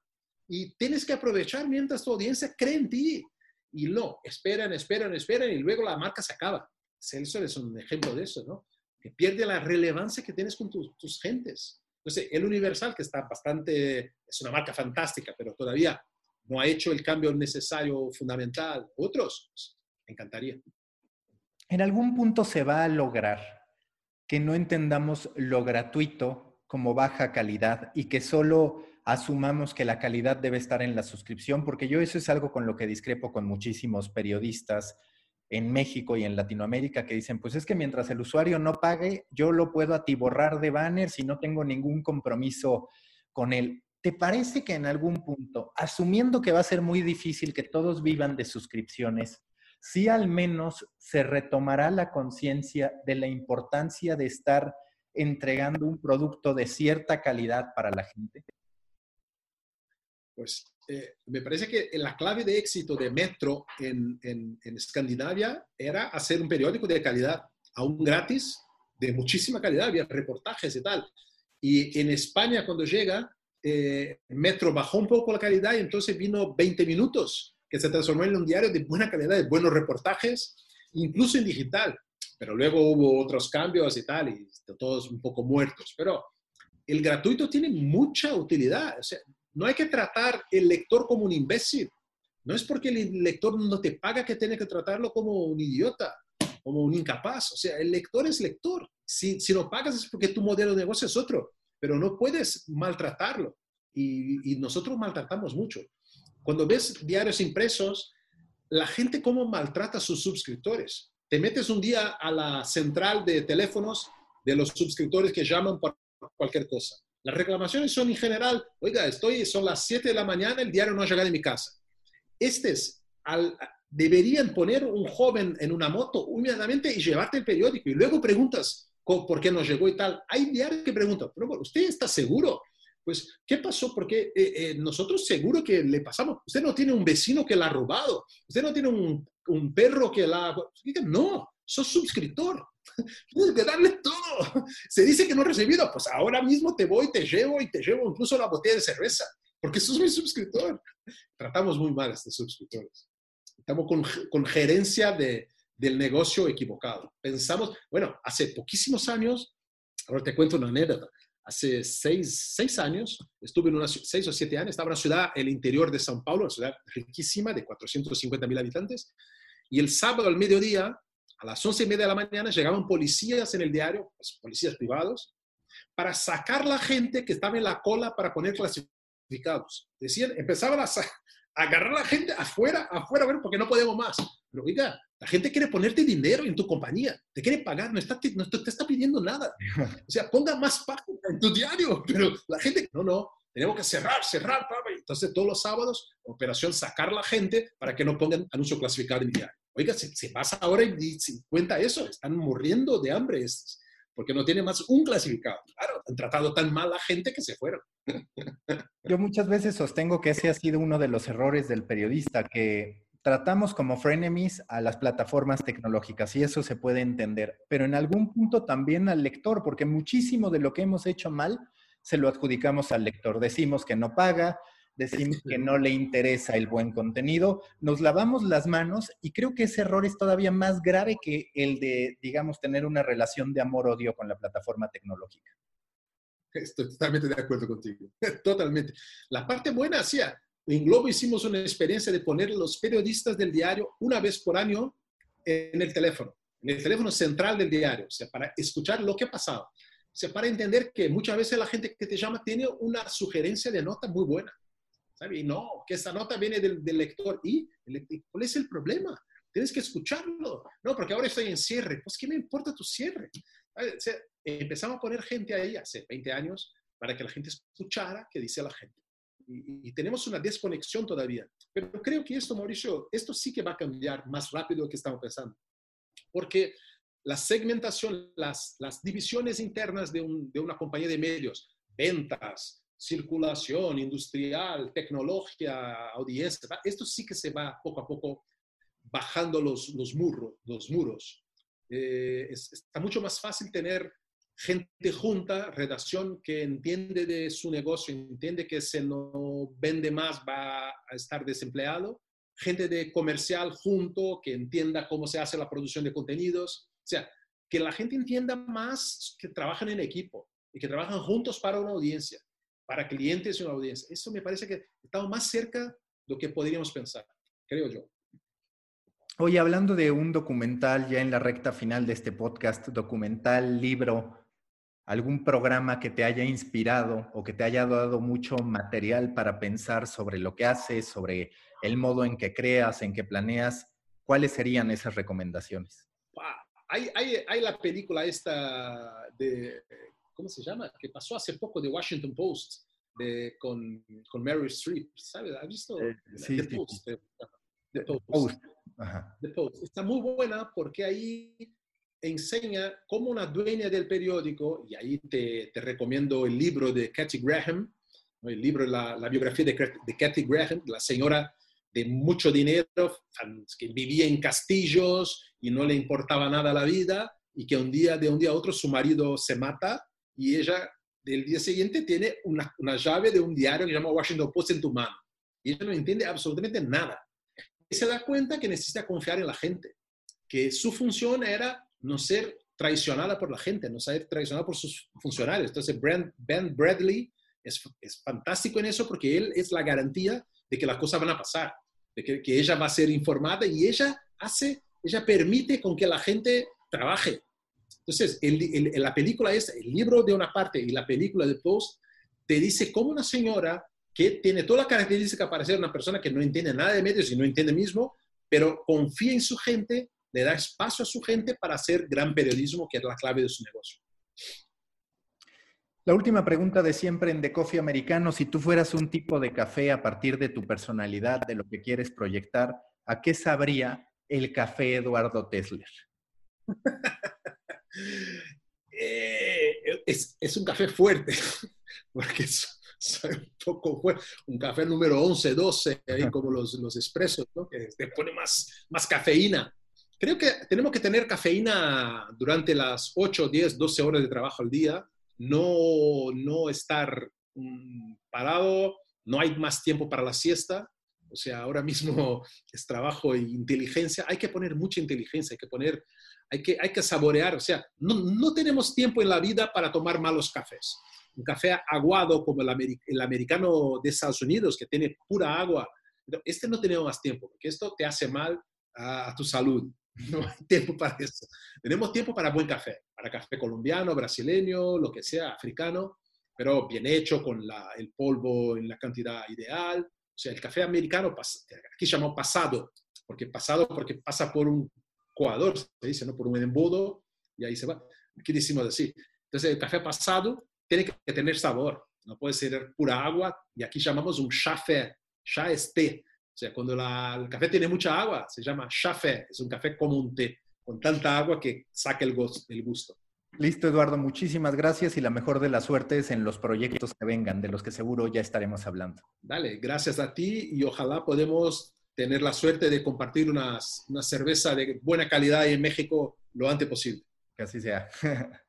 Y tienes que aprovechar mientras tu audiencia cree en ti. Y no, esperan, esperan, esperan y luego la marca se acaba. Celso es un ejemplo de eso, ¿no? Que pierde la relevancia que tienes con tus gentes. Entonces, el Universal, que está bastante, es una marca fantástica, pero todavía no ha hecho el cambio necesario, fundamental. Otros, pues, me encantaría. En algún punto se va a lograr que no entendamos lo gratuito como baja calidad y que solo asumamos que la calidad debe estar en la suscripción, porque yo eso es algo con lo que discrepo con muchísimos periodistas en México y en Latinoamérica que dicen, pues es que mientras el usuario no pague, yo lo puedo atiborrar de banners y no tengo ningún compromiso con él. ¿Te parece que en algún punto, asumiendo que va a ser muy difícil que todos vivan de suscripciones, sí al menos se retomará la conciencia de la importancia de estar entregando un producto de cierta calidad para la gente? Pues eh, me parece que la clave de éxito de Metro en, Escandinavia era hacer un periódico de calidad, aún gratis, de muchísima calidad, había reportajes y tal. Y en España, cuando llega, eh, Metro bajó un poco la calidad y entonces vino 20 minutos, que se transformó en un diario de buena calidad, de buenos reportajes, incluso en digital. Pero luego hubo otros cambios y tal, y todos un poco muertos. Pero el gratuito tiene mucha utilidad. O sea, no hay que tratar el lector como un imbécil. No es porque el lector no te paga que tiene que tratarlo como un idiota, como un incapaz. O sea, el lector es lector. Si, si no pagas es porque tu modelo de negocio es otro, pero no puedes maltratarlo. Y, y nosotros maltratamos mucho. Cuando ves diarios impresos, la gente cómo maltrata a sus suscriptores. Te metes un día a la central de teléfonos de los suscriptores que llaman por cualquier cosa. Las reclamaciones son en general, oiga, estoy, son las 7 de la mañana, el diario no ha llegado a mi casa. Este es, deberían poner un joven en una moto inmediatamente y llevarte el periódico y luego preguntas por qué no llegó y tal. Hay diarios que preguntan, pero ¿usted está seguro? Pues, ¿qué pasó? Porque eh, eh, nosotros seguro que le pasamos. Usted no tiene un vecino que la ha robado. Usted no tiene un, un perro que la... No, sos suscriptor. Tienes que darle todo. Se dice que no he recibido, pues ahora mismo te voy, te llevo y te llevo incluso la botella de cerveza, porque sos mi suscriptor. Tratamos muy mal a estos suscriptores. Estamos con, con gerencia de, del negocio equivocado. Pensamos, bueno, hace poquísimos años, ahora te cuento una anécdota. Hace seis, seis años, estuve en una, seis o siete años, estaba en una ciudad, el interior de São Paulo, una ciudad riquísima de 450 mil habitantes, y el sábado al mediodía a las once y media de la mañana llegaban policías en el diario, pues, policías privados, para sacar la gente que estaba en la cola para poner clasificados. Decían, empezaban a, agarrar a la gente afuera, afuera, bueno, porque no podemos más. Pero oiga, la gente quiere ponerte dinero en tu compañía, te quiere pagar, no, está, no te está pidiendo nada. O sea, ponga más páginas en tu diario, pero la gente, no, no, tenemos que cerrar, cerrar. Entonces, todos los sábados, operación sacar la gente para que no pongan anuncio clasificado en diario. Oiga, se, pasa ahora y cuenta eso, están muriendo de hambre estos, porque no tiene más un clasificado. Claro, han tratado tan mal a gente que se fueron. Yo muchas veces sostengo que ese ha sido uno de los errores del periodista, que tratamos como frenemies a las plataformas tecnológicas y eso se puede entender, pero en algún punto también al lector, porque muchísimo de lo que hemos hecho mal se lo adjudicamos al lector. Decimos que no paga, decimos que no le interesa el buen contenido, nos lavamos las manos y creo que ese error es todavía más grave que el de, digamos, tener una relación de amor-odio con la plataforma tecnológica. Estoy totalmente de acuerdo contigo, totalmente. La parte buena, sí, en Globo hicimos una experiencia de poner los periodistas del diario una vez por año en el teléfono, en el teléfono central del diario, o sea, para escuchar lo que pasaba. O sea, para entender que muchas veces la gente que te llama tiene una sugerencia de nota muy buena Y no, que esa nota viene del, lector. ¿Y cuál es el problema? Tienes que escucharlo. No, porque ahora estoy en cierre. Pues, ¿qué me importa tu cierre? empezamos a poner gente ahí hace 20 años para que la gente escuchara qué dice la gente. Y, tenemos una desconexión todavía. Pero creo que esto, Mauricio, esto sí que va a cambiar más rápido de lo que estamos pensando. Porque la segmentación, las, divisiones internas de una compañía de medios, ventas, circulación industrial, tecnología, audiencia, esto sí que se va poco a poco bajando los, los, muros, los muros. Eh, está mucho más fácil tener gente junta, redacción que entiende de su negocio, entiende que si no vende más va a estar desempleado, gente de comercial junto que entienda cómo se hace la producción de contenidos, o sea, que la gente entienda más que trabajan en equipo y que trabajan juntos para una audiencia, para clientes y una audiencia. Eso me parece que estamos más cerca de lo que podríamos pensar, creo yo. Hoy hablando de un documental ya en la recta final de este podcast, documental, libro, algún programa que te haya inspirado o que te haya dado mucho material para pensar sobre lo que haces, sobre el modo en que creas, en que planeas, ¿cuáles serían esas recomendaciones? Hay, hay, la película esta de, ¿cómo se llama? Que pasó hace poco de Washington Post de, con, con Mary Streep, ¿sabes? ¿Has visto? Eh, sí, The Post. The, Post. The Post. Está muy buena porque ahí enseña cómo una dueña del periódico, y ahí te, te recomiendo el libro de Kathy Graham, el libro, la, la biografía de, de Kathy Graham, la señora de mucho dinero, que vivía en castillos y no le importaba nada la vida, y que un día, de un día a otro, su marido se mata y ella, del día siguiente, tiene una, una llave de un diario que se llama Washington Post en tu mano. Y ella no entiende absolutamente nada. Y se da cuenta que necesita confiar en la gente, que su función era no ser traicionada por la gente, no ser traicionada por sus funcionarios. Entonces, Ben Bradley es, es, fantástico en eso porque él es la garantía de que las cosas van a pasar, de que, que, ella va a ser informada y ella hace, ella permite con que la gente trabaje. Entonces, el, el, la película es, el libro de una parte y la película de Post, te dice cómo una señora que tiene toda la característica para ser una persona que no entiende nada de medios y no entiende mismo, pero confía en su gente le da espacio a su gente para hacer gran periodismo, que es la clave de su negocio. La última pregunta de siempre en The Coffee Americano, si tú fueras un tipo de café a partir de tu personalidad, de lo que quieres proyectar, ¿a qué sabría el café Eduardo Tesler? Eh, es, es, un café fuerte, porque soy un poco fuerte. Un café número 11, 12, ahí como los, los expresos, ¿no? que te pone más, más cafeína. Creo que tenemos que tener cafeína durante las 8, 10, 12 horas de trabajo al día, no, no estar um, parado, no hay más tiempo para la siesta, o sea, ahora mismo es trabajo e inteligencia, hay que poner mucha inteligencia, hay que poner, hay que, hay que saborear, o sea, no, no tenemos tiempo en la vida para tomar malos cafés. Un café aguado como el, el americano de Estados Unidos, que tiene pura agua, este no tenemos más tiempo, porque esto te hace mal a, a tu salud. No hay tiempo para eso. Tenemos tiempo para buen café, para café colombiano, brasileño, lo que sea, africano, pero bien hecho, con la, el polvo en la cantidad ideal. O sea, el café americano, aquí se llama pasado, porque pasado porque pasa por un coador, se dice, ¿no? Por un embudo, y ahí se va. Aquí decimos así. Entonces, el café pasado tiene que tener sabor, no puede ser pura agua, y aquí llamamos un chafé, chá es té, o sea, cuando el café tiene mucha agua, se llama chafé, es un café como un té, con tanta agua que saca el, el gusto. Listo, Eduardo, muchísimas gracias y la mejor de las suertes en los proyectos que vengan, de los que seguro ya estaremos hablando. Dale, gracias a ti y ojalá podemos tener la suerte de compartir una cerveza de buena calidad en México lo antes posible. Que así sea.